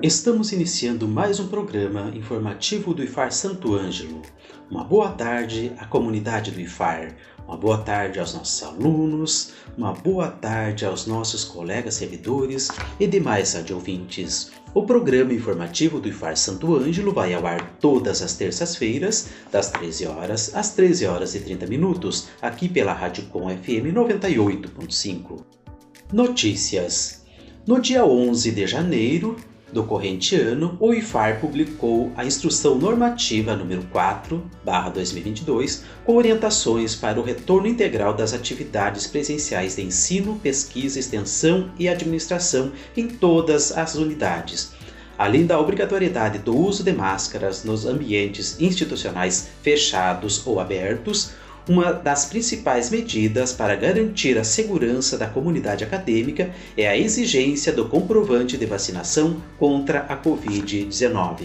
Estamos iniciando mais um programa informativo do IFAR Santo Ângelo. Uma boa tarde à comunidade do IFAR, uma boa tarde aos nossos alunos, uma boa tarde aos nossos colegas servidores e demais radiovintes. O programa informativo do IFAR Santo Ângelo vai ao ar todas as terças-feiras, das 13 horas às 13 horas e 30 minutos, aqui pela Rádio Com FM 98.5. Notícias. No dia 11 de janeiro, do corrente ano, o IFAR publicou a Instrução Normativa número 4/2022, com orientações para o retorno integral das atividades presenciais de ensino, pesquisa, extensão e administração em todas as unidades. Além da obrigatoriedade do uso de máscaras nos ambientes institucionais fechados ou abertos, uma das principais medidas para garantir a segurança da comunidade acadêmica é a exigência do comprovante de vacinação contra a Covid-19.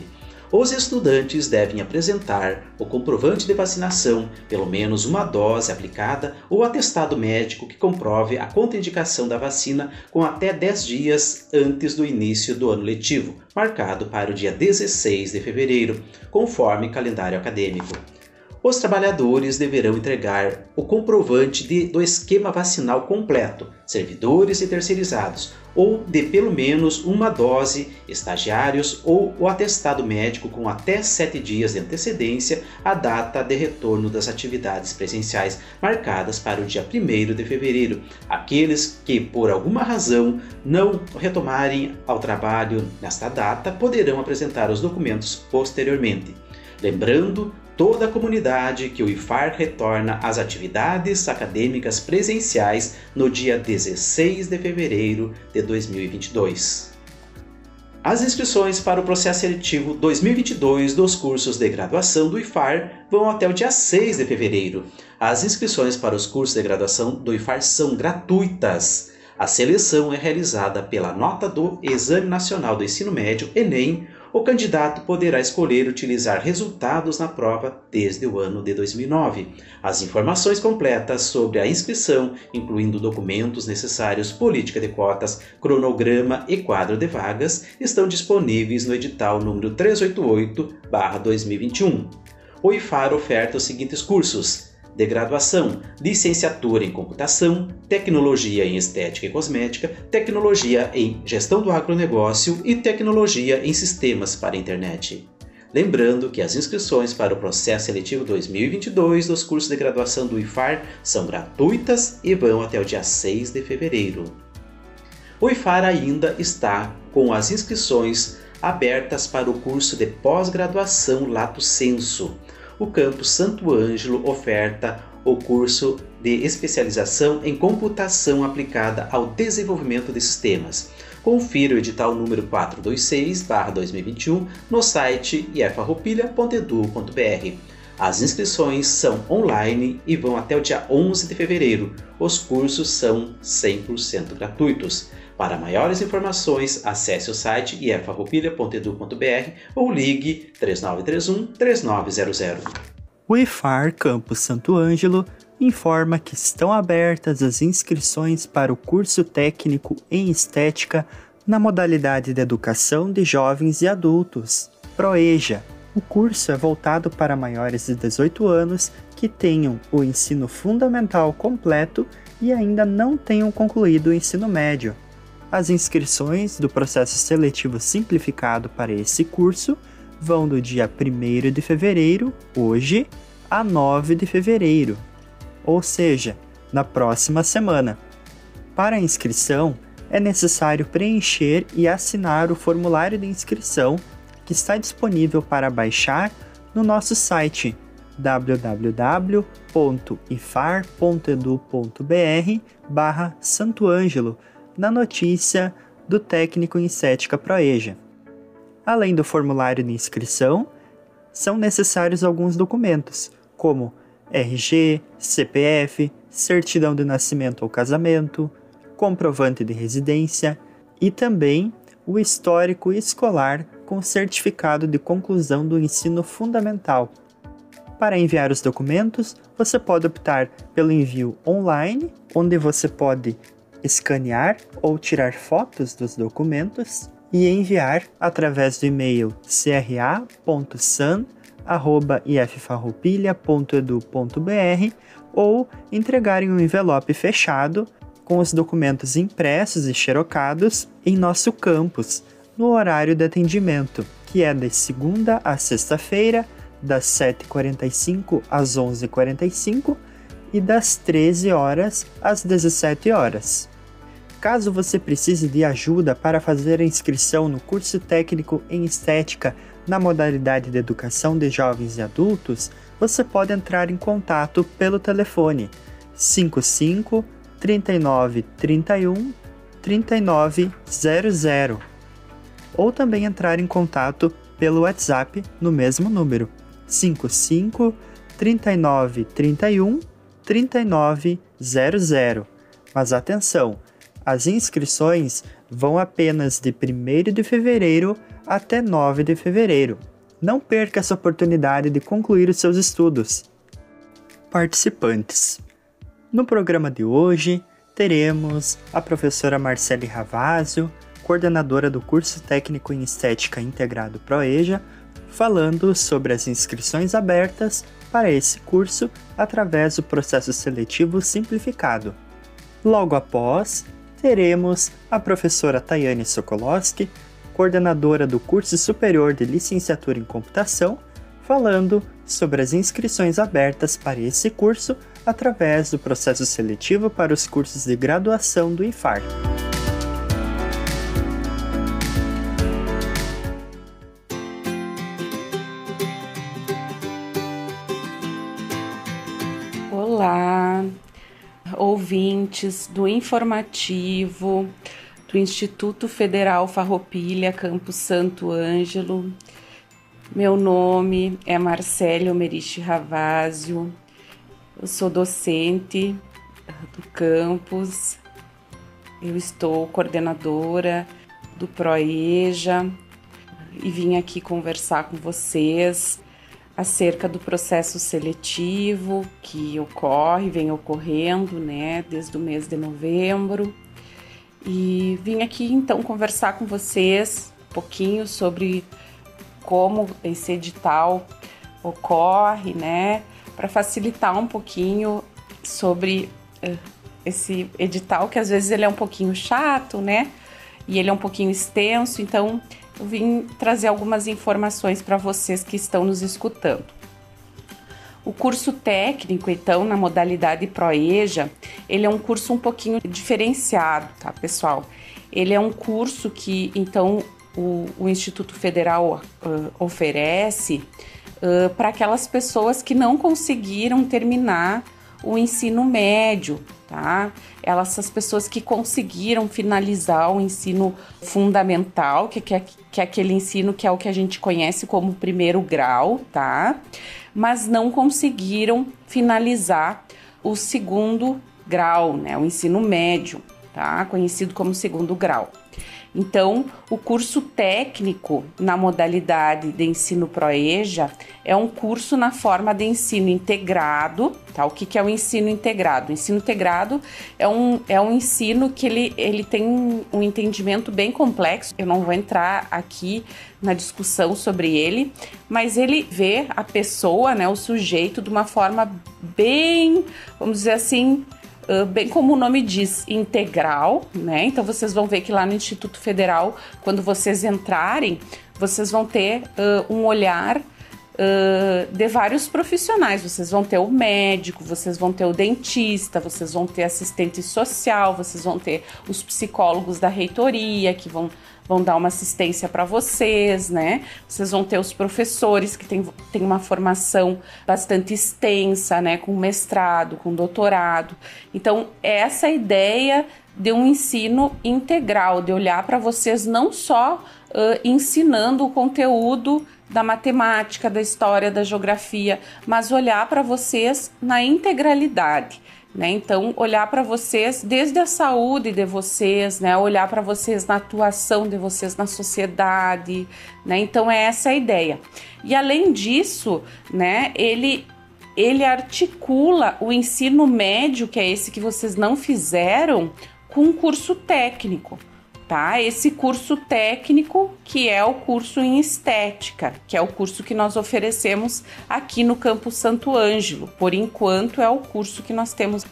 Os estudantes devem apresentar o comprovante de vacinação, pelo menos uma dose aplicada ou atestado médico que comprove a contraindicação da vacina com até 10 dias antes do início do ano letivo, marcado para o dia 16 de fevereiro, conforme calendário acadêmico os trabalhadores deverão entregar o comprovante de, do esquema vacinal completo, servidores e terceirizados, ou de pelo menos uma dose, estagiários ou o atestado médico com até sete dias de antecedência à data de retorno das atividades presenciais marcadas para o dia 1 de fevereiro. Aqueles que, por alguma razão, não retomarem ao trabalho nesta data poderão apresentar os documentos posteriormente. Lembrando toda a comunidade que o IFAR retorna às atividades acadêmicas presenciais no dia 16 de fevereiro de 2022. As inscrições para o processo seletivo 2022 dos cursos de graduação do IFAR vão até o dia 6 de fevereiro. As inscrições para os cursos de graduação do IFAR são gratuitas. A seleção é realizada pela nota do Exame Nacional do Ensino Médio, Enem, o candidato poderá escolher utilizar resultados na prova desde o ano de 2009. As informações completas sobre a inscrição, incluindo documentos necessários, política de cotas, cronograma e quadro de vagas, estão disponíveis no edital número 388/2021. O IFAR oferta os seguintes cursos: de graduação, licenciatura em computação, tecnologia em estética e cosmética, tecnologia em gestão do agronegócio e tecnologia em sistemas para a internet. Lembrando que as inscrições para o processo seletivo 2022 dos cursos de graduação do IFAR são gratuitas e vão até o dia 6 de fevereiro. O IFAR ainda está com as inscrições abertas para o curso de pós-graduação Lato Senso o campus Santo Ângelo oferta o curso de especialização em computação aplicada ao desenvolvimento de sistemas. Confira o edital número 426/2021 no site iefarroupilha.edu.br. As inscrições são online e vão até o dia 11 de fevereiro. Os cursos são 100% gratuitos. Para maiores informações, acesse o site iefarroupilha.edu.br ou ligue 3931 3900. O IFAR Campus Santo Ângelo informa que estão abertas as inscrições para o curso técnico em estética na modalidade de educação de jovens e adultos, PROEJA. O curso é voltado para maiores de 18 anos que tenham o ensino fundamental completo e ainda não tenham concluído o ensino médio. As inscrições do processo seletivo simplificado para esse curso vão do dia 1 de fevereiro, hoje, a 9 de fevereiro, ou seja, na próxima semana. Para a inscrição, é necessário preencher e assinar o formulário de inscrição que está disponível para baixar no nosso site www.ifar.edu.br www.ifar.edu.br barra Santo Ângelo, na notícia do técnico em estética Proeja. Além do formulário de inscrição, são necessários alguns documentos, como RG, CPF, certidão de nascimento ou casamento, comprovante de residência e também o histórico escolar com certificado de conclusão do ensino fundamental. Para enviar os documentos, você pode optar pelo envio online, onde você pode escanear ou tirar fotos dos documentos e enviar através do e-mail cra.san@iffarroupilha.edu.br ou entregar em um envelope fechado com os documentos impressos e xerocados em nosso campus, no horário de atendimento, que é de segunda a sexta-feira, das 7h45 às 11h45 e das 13 horas às 17 horas. Caso você precise de ajuda para fazer a inscrição no curso técnico em estética na modalidade de educação de jovens e adultos, você pode entrar em contato pelo telefone 55 39 31 3900 ou também entrar em contato pelo WhatsApp no mesmo número 55 39 31 3900. Mas atenção, as inscrições vão apenas de 1 de fevereiro até 9 de fevereiro. Não perca essa oportunidade de concluir os seus estudos. Participantes: No programa de hoje, teremos a professora Marcele Ravazio, coordenadora do curso técnico em estética integrado ProEja, falando sobre as inscrições abertas para esse curso através do processo seletivo simplificado. Logo após, teremos a professora Tayane Sokolowski, coordenadora do curso superior de licenciatura em computação, falando sobre as inscrições abertas para esse curso através do processo seletivo para os cursos de graduação do IFAR. Do informativo do Instituto Federal Farroupilha, Campus Santo Ângelo. Meu nome é Marcelo Meriche Ravazio, eu sou docente do campus, eu estou coordenadora do ProEja e vim aqui conversar com vocês acerca do processo seletivo que ocorre, vem ocorrendo, né, desde o mês de novembro. E vim aqui então conversar com vocês um pouquinho sobre como esse edital ocorre, né, para facilitar um pouquinho sobre uh, esse edital que às vezes ele é um pouquinho chato, né? E ele é um pouquinho extenso, então vim trazer algumas informações para vocês que estão nos escutando. O curso técnico, então, na modalidade ProEja, ele é um curso um pouquinho diferenciado, tá, pessoal? Ele é um curso que, então, o, o Instituto Federal uh, oferece uh, para aquelas pessoas que não conseguiram terminar o ensino médio, tá? Elas, essas pessoas que conseguiram finalizar o ensino fundamental, que, que, é, que é aquele ensino que é o que a gente conhece como primeiro grau, tá? Mas não conseguiram finalizar o segundo grau, né? O ensino médio, tá? Conhecido como segundo grau. Então, o curso técnico na modalidade de ensino ProEja é um curso na forma de ensino integrado, tá? O que, que é o ensino integrado? O ensino integrado é um, é um ensino que ele, ele tem um, entendimento bem complexo. Eu não vou entrar aqui na discussão sobre ele, mas ele vê a pessoa, né, o sujeito, de uma forma bem, vamos dizer assim, Bem como o nome diz, integral, né? Então vocês vão ver que lá no Instituto Federal, quando vocês entrarem, vocês vão ter uh, um olhar uh, de vários profissionais. Vocês vão ter o médico, vocês vão ter o dentista, vocês vão ter assistente social, vocês vão ter os psicólogos da reitoria que vão vão dar uma assistência para vocês, né? Vocês vão ter os professores que têm, têm uma formação bastante extensa, né? Com mestrado, com doutorado. Então, essa ideia de um ensino integral, de olhar para vocês não só uh, ensinando o conteúdo da matemática, da história, da geografia, mas olhar para vocês na integralidade. Né? Então, olhar para vocês desde a saúde de vocês, né? olhar para vocês na atuação de vocês na sociedade. Né? Então, é essa a ideia. E além disso, né, ele, ele articula o ensino médio, que é esse que vocês não fizeram, com um curso técnico tá? Esse curso técnico, que é o curso em estética, que é o curso que nós oferecemos aqui no Campus Santo Ângelo. Por enquanto é o curso que nós temos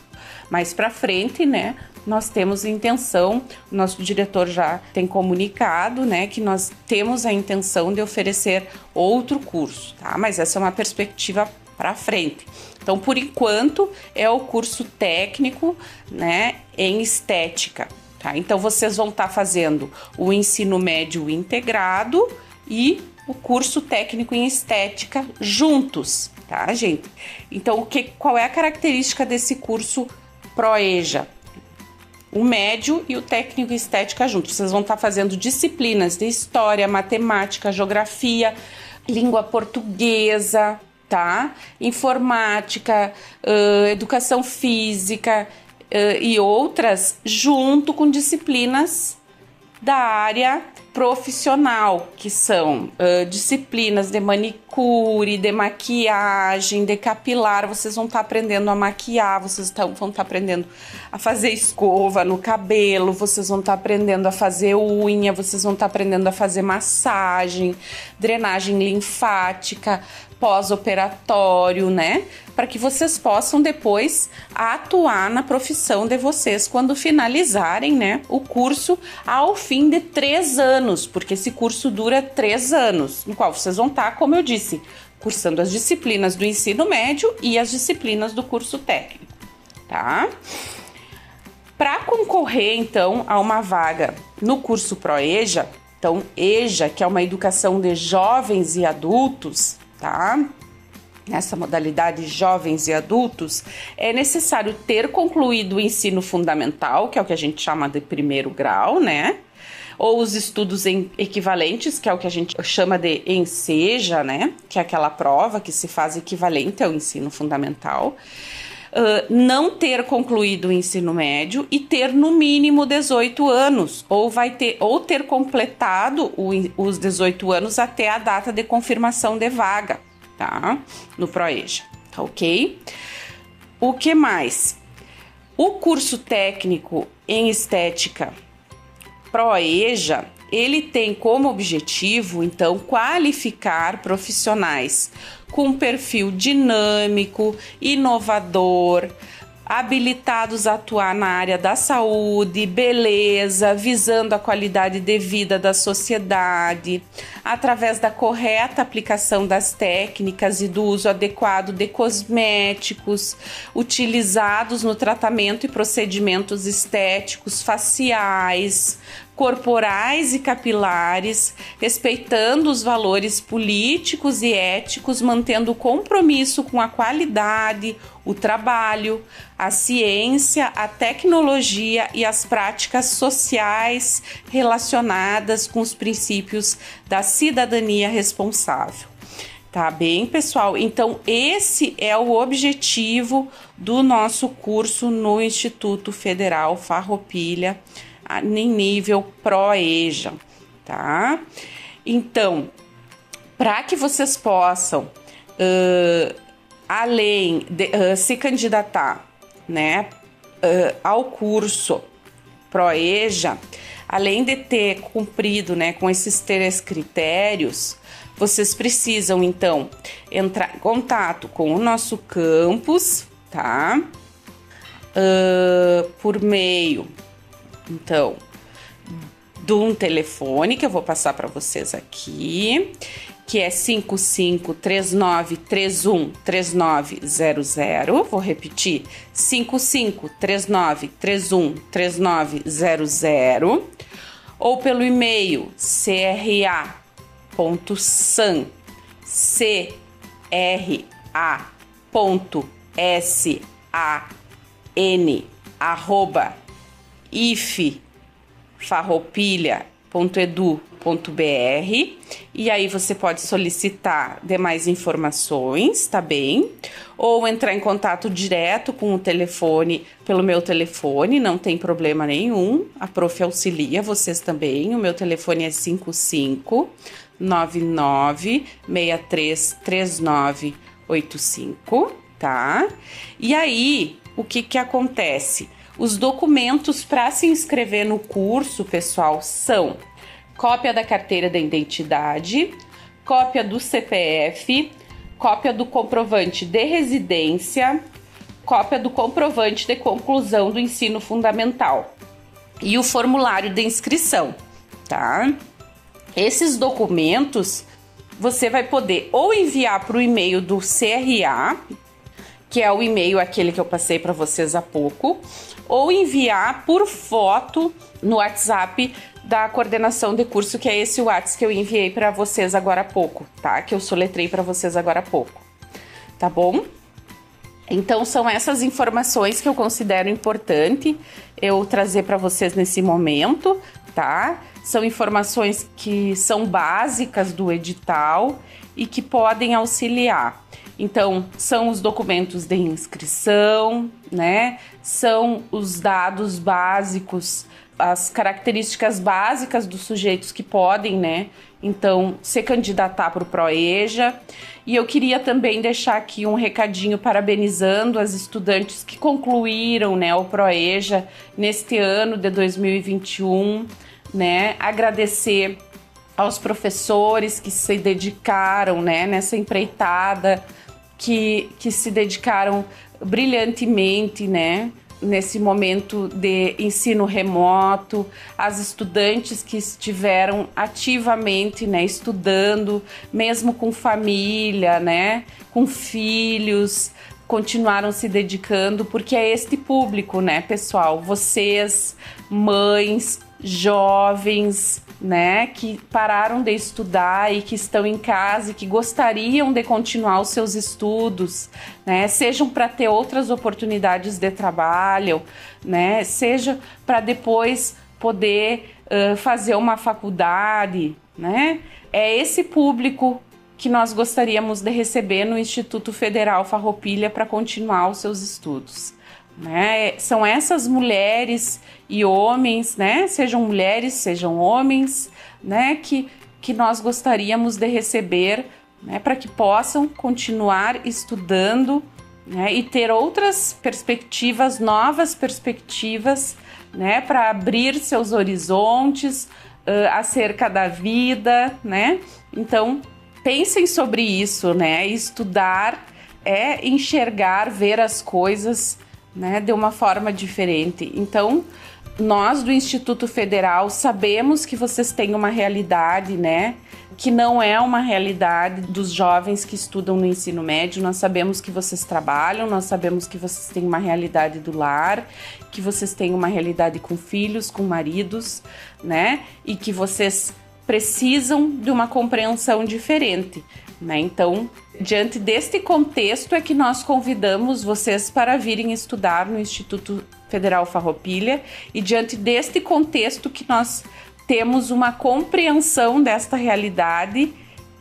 mais para frente, né? Nós temos intenção, nosso diretor já tem comunicado, né, que nós temos a intenção de oferecer outro curso, tá? Mas essa é uma perspectiva para frente. Então, por enquanto, é o curso técnico, né, em estética. Tá? Então vocês vão estar tá fazendo o ensino médio integrado e o curso técnico em estética juntos, tá, gente? Então, o que, qual é a característica desse curso Proeja? O médio e o técnico em estética juntos. Vocês vão estar tá fazendo disciplinas de história, matemática, geografia, língua portuguesa, tá? Informática, educação física, e outras junto com disciplinas da área profissional, que são uh, disciplinas de manicure, de maquiagem, de capilar. Vocês vão estar tá aprendendo a maquiar, vocês vão estar tá aprendendo a fazer escova no cabelo, vocês vão estar tá aprendendo a fazer unha, vocês vão estar tá aprendendo a fazer massagem, drenagem linfática, pós-operatório, né? Para que vocês possam depois atuar na profissão de vocês quando finalizarem, né? O curso ao fim de três anos, porque esse curso dura três anos, no qual vocês vão estar, como eu disse, cursando as disciplinas do ensino médio e as disciplinas do curso técnico, tá? Para concorrer, então, a uma vaga no curso ProEja, então, EJA, que é uma educação de jovens e adultos, tá? Nessa modalidade jovens e adultos, é necessário ter concluído o ensino fundamental, que é o que a gente chama de primeiro grau, né? Ou os estudos equivalentes, que é o que a gente chama de enseja, né? Que é aquela prova que se faz equivalente ao ensino fundamental. Uh, não ter concluído o ensino médio e ter no mínimo 18 anos, ou vai ter ou ter completado o, os 18 anos até a data de confirmação de vaga, tá? No Proeja, tá ok? O que mais? O curso técnico em estética Proeja, ele tem como objetivo, então, qualificar profissionais com perfil dinâmico, inovador, habilitados a atuar na área da saúde, beleza, visando a qualidade de vida da sociedade, através da correta aplicação das técnicas e do uso adequado de cosméticos utilizados no tratamento e procedimentos estéticos faciais, corporais e capilares, respeitando os valores políticos e éticos, mantendo o compromisso com a qualidade, o trabalho, a ciência, a tecnologia e as práticas sociais relacionadas com os princípios da cidadania responsável. Tá bem, pessoal? Então, esse é o objetivo do nosso curso no Instituto Federal Farroupilha em nível Proeja, tá? Então, para que vocês possam, uh, além de uh, se candidatar, né, uh, ao curso Proeja, além de ter cumprido, né, com esses três critérios, vocês precisam então entrar em contato com o nosso campus, tá? Por meio então, de um telefone que eu vou passar para vocês aqui, que é 5539313900. Vou repetir: 5539313900. ou pelo e-mail cra.san c r a s a n arroba iffarroupilha.edu.br e aí você pode solicitar demais informações, tá bem? Ou entrar em contato direto com o telefone, pelo meu telefone, não tem problema nenhum. A prof auxilia vocês também. O meu telefone é 55 99 63 3985, tá? E aí, o que que acontece? Os documentos para se inscrever no curso, pessoal, são cópia da carteira da identidade, cópia do CPF, cópia do comprovante de residência, cópia do comprovante de conclusão do ensino fundamental e o formulário de inscrição, tá? Esses documentos você vai poder ou enviar para o e-mail do CRA, que é o e-mail aquele que eu passei para vocês há pouco, ou enviar por foto no WhatsApp da coordenação de curso, que é esse WhatsApp que eu enviei para vocês agora há pouco, tá? Que eu soletrei para vocês agora há pouco. Tá bom? Então são essas informações que eu considero importante eu trazer para vocês nesse momento, tá? São informações que são básicas do edital e que podem auxiliar. Então, são os documentos de inscrição, né? São os dados básicos, as características básicas dos sujeitos que podem, né? Então, se candidatar para o ProEja. E eu queria também deixar aqui um recadinho parabenizando as estudantes que concluíram, né, o ProEja neste ano de 2021, né? Agradecer aos professores que se dedicaram, né, nessa empreitada que, que se dedicaram brilhantemente, né? Nesse momento de ensino remoto, as estudantes que estiveram ativamente, né, estudando, mesmo com família, né, com filhos, continuaram se dedicando, porque é este público, né, pessoal? Vocês, mães, jovens, né, que pararam de estudar e que estão em casa e que gostariam de continuar os seus estudos, né, sejam para ter outras oportunidades de trabalho, né, seja para depois poder uh, fazer uma faculdade, né, é esse público que nós gostaríamos de receber no Instituto Federal Farroupilha para continuar os seus estudos. Né? São essas mulheres e homens, né? Sejam mulheres, sejam homens, né? Que, que nós gostaríamos de receber, né? Para que possam continuar estudando, né? E ter outras perspectivas, novas perspectivas, né? Para abrir seus horizontes uh, acerca da vida, né? Então pensem sobre isso, né? Estudar é enxergar, ver as coisas né, de uma forma diferente. Então, nós do Instituto Federal sabemos que vocês têm uma realidade, né, que não é uma realidade dos jovens que estudam no ensino médio. Nós sabemos que vocês trabalham, nós sabemos que vocês têm uma realidade do lar, que vocês têm uma realidade com filhos, com maridos, né, e que vocês precisam de uma compreensão diferente. Né? Então, diante deste contexto é que nós convidamos vocês para virem estudar no Instituto Federal Farroupilha e diante deste contexto que nós temos uma compreensão desta realidade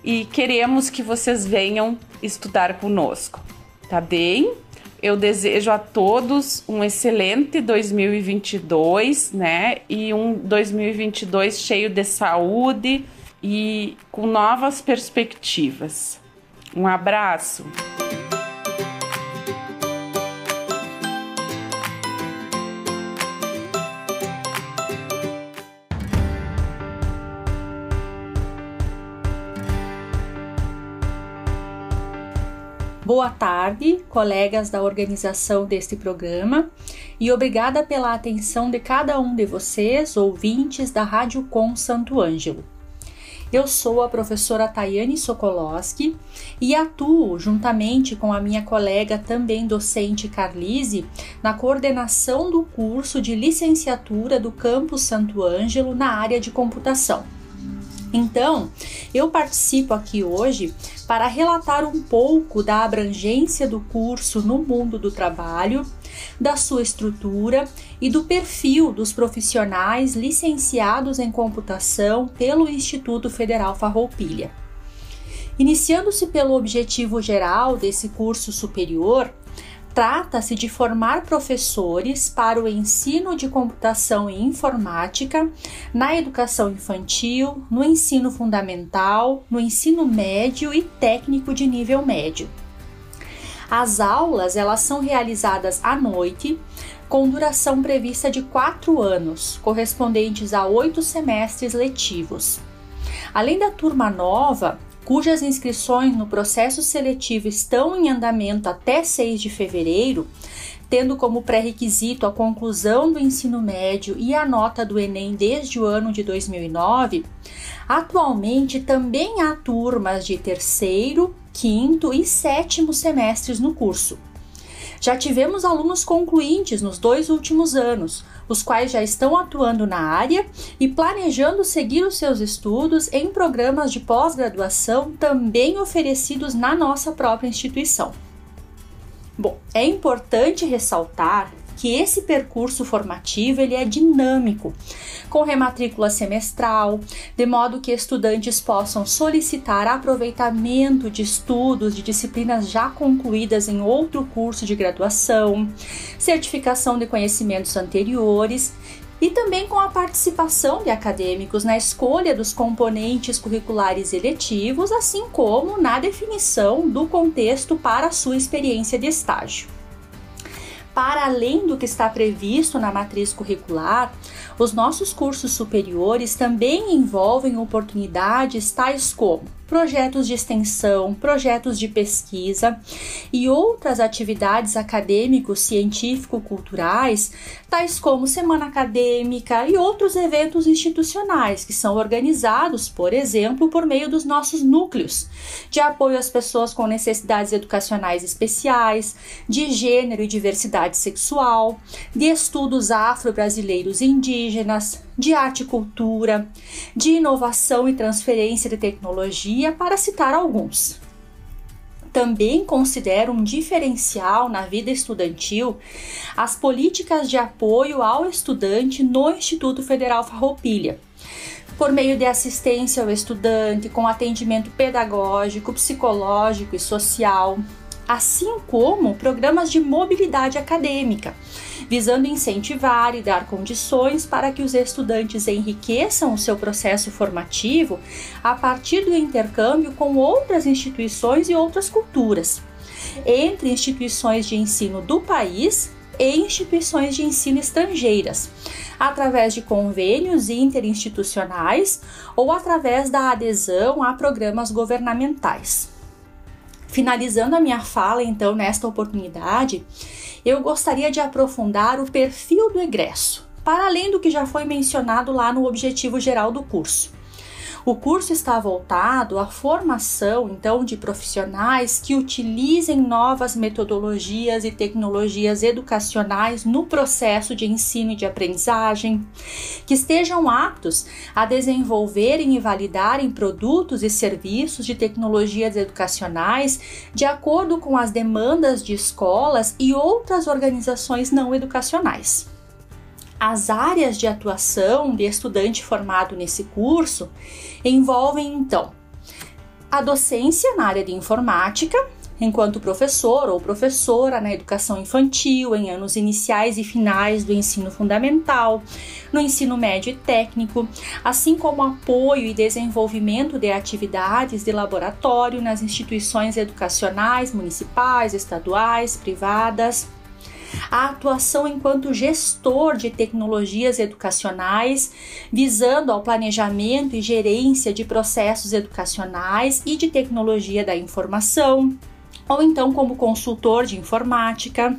e queremos que vocês venham estudar conosco. Tá bem? Eu desejo a todos um excelente 2022, né? E um 2022 cheio de saúde, e com novas perspectivas. Um abraço! Boa tarde, colegas da organização deste programa, e obrigada pela atenção de cada um de vocês, ouvintes da Rádio Com Santo Ângelo. Eu sou a professora Tayane Sokolowski e atuo juntamente com a minha colega também docente Carlise na coordenação do curso de licenciatura do campus Santo Ângelo na área de computação. Então, eu participo aqui hoje para relatar um pouco da abrangência do curso no mundo do trabalho, da sua estrutura e do perfil dos profissionais licenciados em computação pelo Instituto Federal Farroupilha. Iniciando-se pelo objetivo geral desse curso superior, Trata-se de formar professores para o ensino de computação e informática na educação infantil, no ensino fundamental, no ensino médio e técnico de nível médio. As aulas elas são realizadas à noite, com duração prevista de quatro anos, correspondentes a oito semestres letivos. Além da turma nova, cujas inscrições no processo seletivo estão em andamento até 6 de fevereiro, tendo como pré-requisito a conclusão do ensino médio e a nota do Enem desde o ano de 2009, atualmente também há turmas de terceiro, quinto e sétimo semestres no curso. Já tivemos alunos concluintes nos dois últimos anos, os quais já estão atuando na área e planejando seguir os seus estudos em programas de pós-graduação também oferecidos na nossa própria instituição. Bom, é importante ressaltar que esse percurso formativo ele é dinâmico, com rematrícula semestral, de modo que estudantes possam solicitar aproveitamento de estudos de disciplinas já concluídas em outro curso de graduação, certificação de conhecimentos anteriores e também com a participação de acadêmicos na escolha dos componentes curriculares eletivos, assim como na definição do contexto para a sua experiência de estágio. Para além do que está previsto na matriz curricular, os nossos cursos superiores também envolvem oportunidades tais como projetos de extensão, projetos de pesquisa e outras atividades acadêmicos, científico-culturais, tais como semana acadêmica e outros eventos institucionais que são organizados, por exemplo, por meio dos nossos núcleos de apoio às pessoas com necessidades educacionais especiais, de gênero e diversidade sexual, de estudos afro-brasileiros e indígenas, de arte e cultura, de inovação e transferência de tecnologia, para citar alguns. Também considero um diferencial na vida estudantil as políticas de apoio ao estudante no Instituto Federal Farroupilha por meio de assistência ao estudante, com atendimento pedagógico, psicológico e social, assim como programas de mobilidade acadêmica, visando incentivar e dar condições para que os estudantes enriqueçam o seu processo formativo a partir do intercâmbio com outras instituições e outras culturas, entre instituições de ensino do país e instituições de ensino estrangeiras, através de convênios interinstitucionais ou através da adesão a programas governamentais. Finalizando a minha fala, então, nesta oportunidade, eu gostaria de aprofundar o perfil do egresso, para além do que já foi mencionado lá no objetivo geral do curso. O curso está voltado à formação, então, de profissionais que utilizem novas metodologias e tecnologias educacionais no processo de ensino e de aprendizagem, que estejam aptos a desenvolverem e validarem produtos e serviços de tecnologias educacionais de acordo com as demandas de escolas e outras organizações não educacionais. As áreas de atuação de estudante formado nesse curso envolvem então a docência na área de informática, enquanto professor ou professora na educação infantil, em anos iniciais e finais do ensino fundamental, no ensino médio e técnico, assim como apoio e desenvolvimento de atividades de laboratório nas instituições educacionais municipais, estaduais, privadas a atuação enquanto gestor de tecnologias educacionais, visando ao planejamento e gerência de processos educacionais e de tecnologia da informação, ou então como consultor de informática.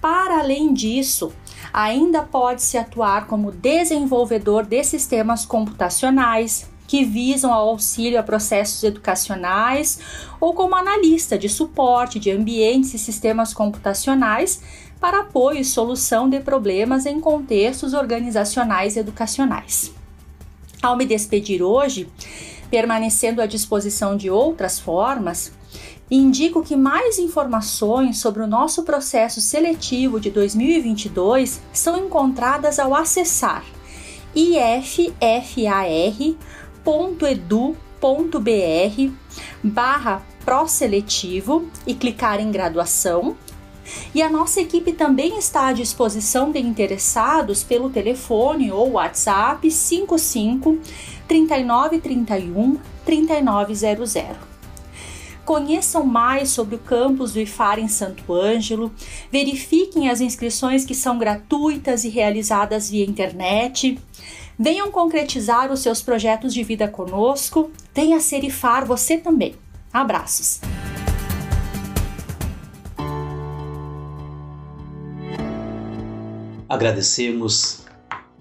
Para além disso, ainda pode-se atuar como desenvolvedor de sistemas computacionais, que visam ao auxílio a processos educacionais ou como analista de suporte de ambientes e sistemas computacionais para apoio e solução de problemas em contextos organizacionais e educacionais. Ao me despedir hoje, permanecendo à disposição de outras formas, indico que mais informações sobre o nosso processo seletivo de 2022 são encontradas ao acessar iffar.edu.br barra pró-seletivo e clicar em graduação. E a nossa equipe também está à disposição de interessados pelo telefone ou WhatsApp 55 3931 3900. Conheçam mais sobre o campus do IFAR em Santo Ângelo, verifiquem as inscrições que são gratuitas e realizadas via internet. Venham concretizar os seus projetos de vida conosco. Venha ser IFAR você também. Abraços! Agradecemos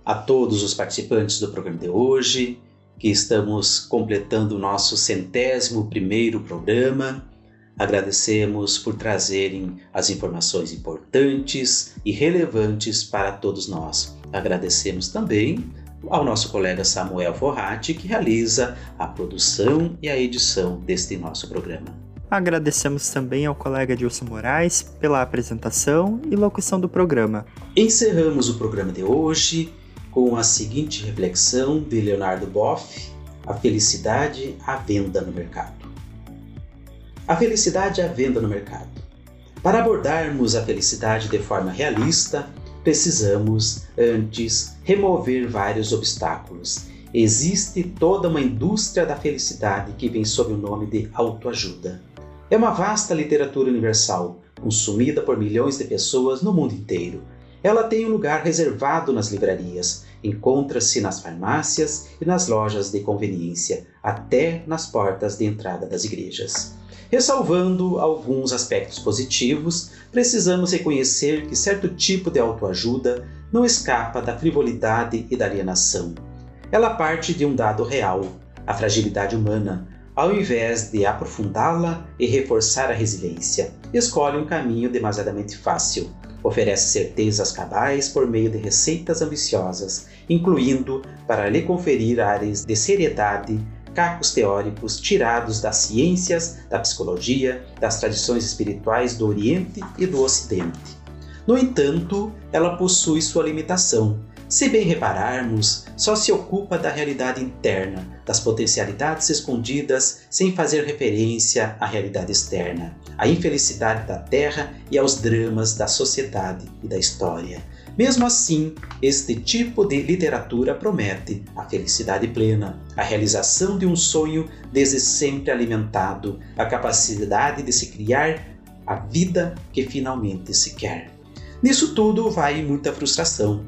a todos os participantes do programa de hoje que estamos completando o nosso centésimo primeiro programa. Agradecemos por trazerem as informações importantes e relevantes para todos nós. Agradecemos também ao nosso colega Samuel Forratti, que realiza a produção e a edição deste nosso programa. Agradecemos também ao colega Dilson Moraes pela apresentação e locução do programa. Encerramos o programa de hoje com a seguinte reflexão de Leonardo Boff: A felicidade à venda no mercado. A felicidade à venda no mercado. Para abordarmos a felicidade de forma realista, precisamos, antes, remover vários obstáculos. Existe toda uma indústria da felicidade que vem sob o nome de autoajuda. É uma vasta literatura universal, consumida por milhões de pessoas no mundo inteiro ela tem um lugar reservado nas livrarias, encontra-se nas farmácias e nas lojas de conveniência, até nas portas de entrada das igrejas. Ressalvando alguns aspectos positivos, precisamos reconhecer que certo tipo de autoajuda não escapa da frivolidade e da alienação. Ela parte de um dado real, a fragilidade humana, ao invés de aprofundá-la e reforçar a resiliência, escolhe um caminho demasiadamente fácil, Oferece certezas cabais por meio de receitas ambiciosas, incluindo, para lhe conferir áreas de seriedade, cacos teóricos tirados das ciências, da psicologia, das tradições espirituais do Oriente e do Ocidente. No entanto, ela possui sua limitação, se bem repararmos, só se ocupa da realidade interna, das potencialidades escondidas, sem fazer referência à realidade externa, à infelicidade da terra e aos dramas da sociedade e da história. Mesmo assim, este tipo de literatura promete a felicidade plena, a realização de um sonho desde sempre alimentado, a capacidade de se criar a vida que finalmente se quer. Nisso tudo vai muita frustração,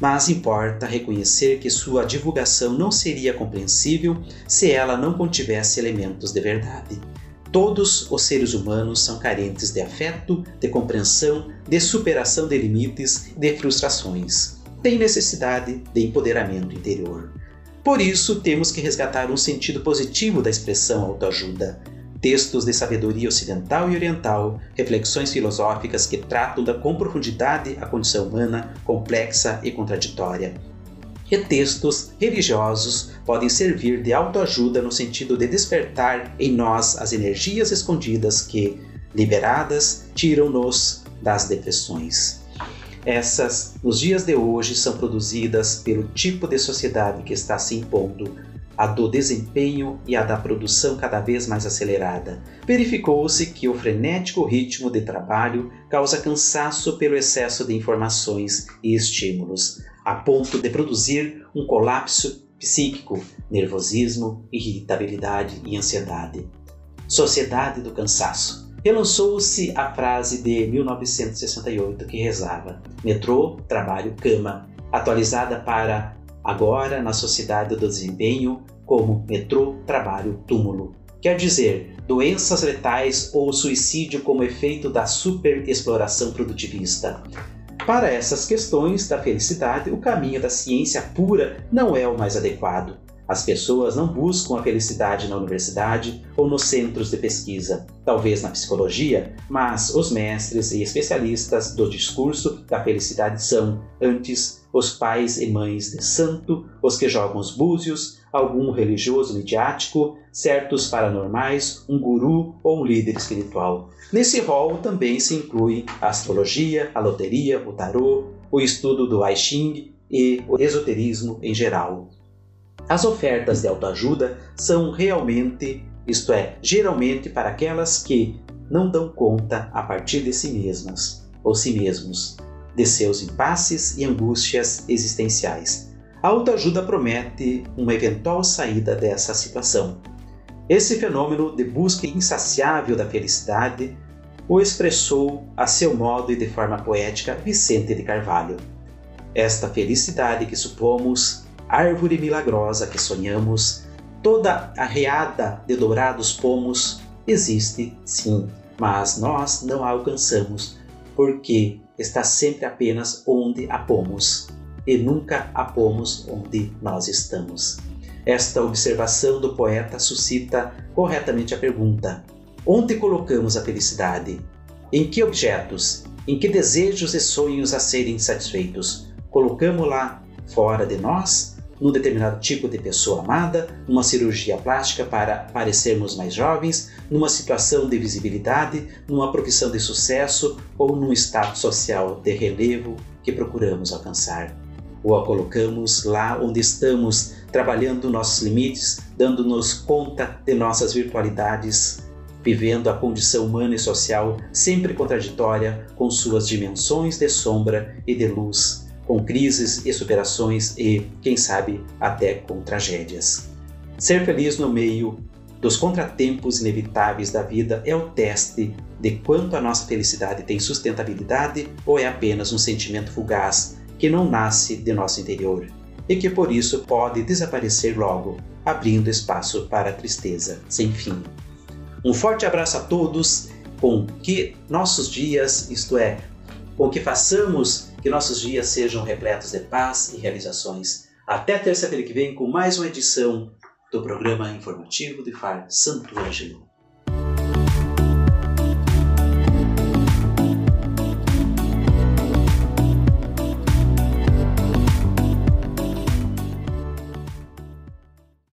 mas importa reconhecer que sua divulgação não seria compreensível se ela não contivesse elementos de verdade. Todos os seres humanos são carentes de afeto, de compreensão, de superação de limites de frustrações. Têm necessidade de empoderamento interior. Por isso, temos que resgatar um sentido positivo da expressão autoajuda, textos de sabedoria ocidental e oriental, reflexões filosóficas que tratam da, com profundidade a condição humana complexa e contraditória. E textos religiosos podem servir de autoajuda no sentido de despertar em nós as energias escondidas que, liberadas, tiram-nos das depressões. Essas, nos dias de hoje, são produzidas pelo tipo de sociedade que está se impondo a do desempenho e a da produção cada vez mais acelerada. Verificou-se que o frenético ritmo de trabalho causa cansaço pelo excesso de informações e estímulos, a ponto de produzir um colapso psíquico, nervosismo, irritabilidade e ansiedade. Sociedade do cansaço. Relançou-se a frase de 1968 que rezava: metrô, trabalho, cama, atualizada para agora na sociedade do desempenho como metrô, trabalho, túmulo. Quer dizer, doenças letais ou suicídio como efeito da superexploração produtivista. Para essas questões da felicidade, o caminho da ciência pura não é o mais adequado. As pessoas não buscam a felicidade na universidade ou nos centros de pesquisa, talvez na psicologia, mas os mestres e especialistas do discurso da felicidade são, antes, os pais e mães de santo, os que jogam os búzios, algum religioso midiático, certos paranormais, um guru ou um líder espiritual. Nesse rol também se inclui a astrologia, a loteria, o tarô, o estudo do I Ching e o esoterismo em geral. As ofertas de autoajuda são realmente, isto é, geralmente para aquelas que não dão conta a partir de si mesmas ou si mesmos, de seus impasses e angústias existenciais. A autoajuda promete uma eventual saída dessa situação. Esse fenômeno de busca insaciável da felicidade o expressou a seu modo e de forma poética Vicente de Carvalho. Esta felicidade que supomos árvore milagrosa que sonhamos, toda arreada de dourados pomos, existe sim, mas nós não a alcançamos, porque está sempre apenas onde a pomos, e nunca a pomos onde nós estamos. Esta observação do poeta suscita corretamente a pergunta: onde colocamos a felicidade? Em que objetos? Em que desejos e sonhos a serem satisfeitos? Colocamos-la fora de nós? Num determinado tipo de pessoa amada, numa cirurgia plástica para parecermos mais jovens, numa situação de visibilidade, numa profissão de sucesso ou num status social de relevo que procuramos alcançar. Ou a colocamos lá onde estamos, trabalhando nossos limites, dando-nos conta de nossas virtualidades, vivendo a condição humana e social sempre contraditória com suas dimensões de sombra e de luz com crises e superações e, quem sabe, até com tragédias. Ser feliz no meio dos contratempos inevitáveis da vida é o teste de quanto a nossa felicidade tem sustentabilidade ou é apenas um sentimento fugaz que não nasce de nosso interior e que por isso pode desaparecer logo, abrindo espaço para a tristeza sem fim. Um forte abraço a todos, com que nossos dias, isto é, com que façamos que nossos dias sejam repletos de paz e realizações. Até terça-feira que vem com mais uma edição do programa informativo de FAR Santo Ângelo.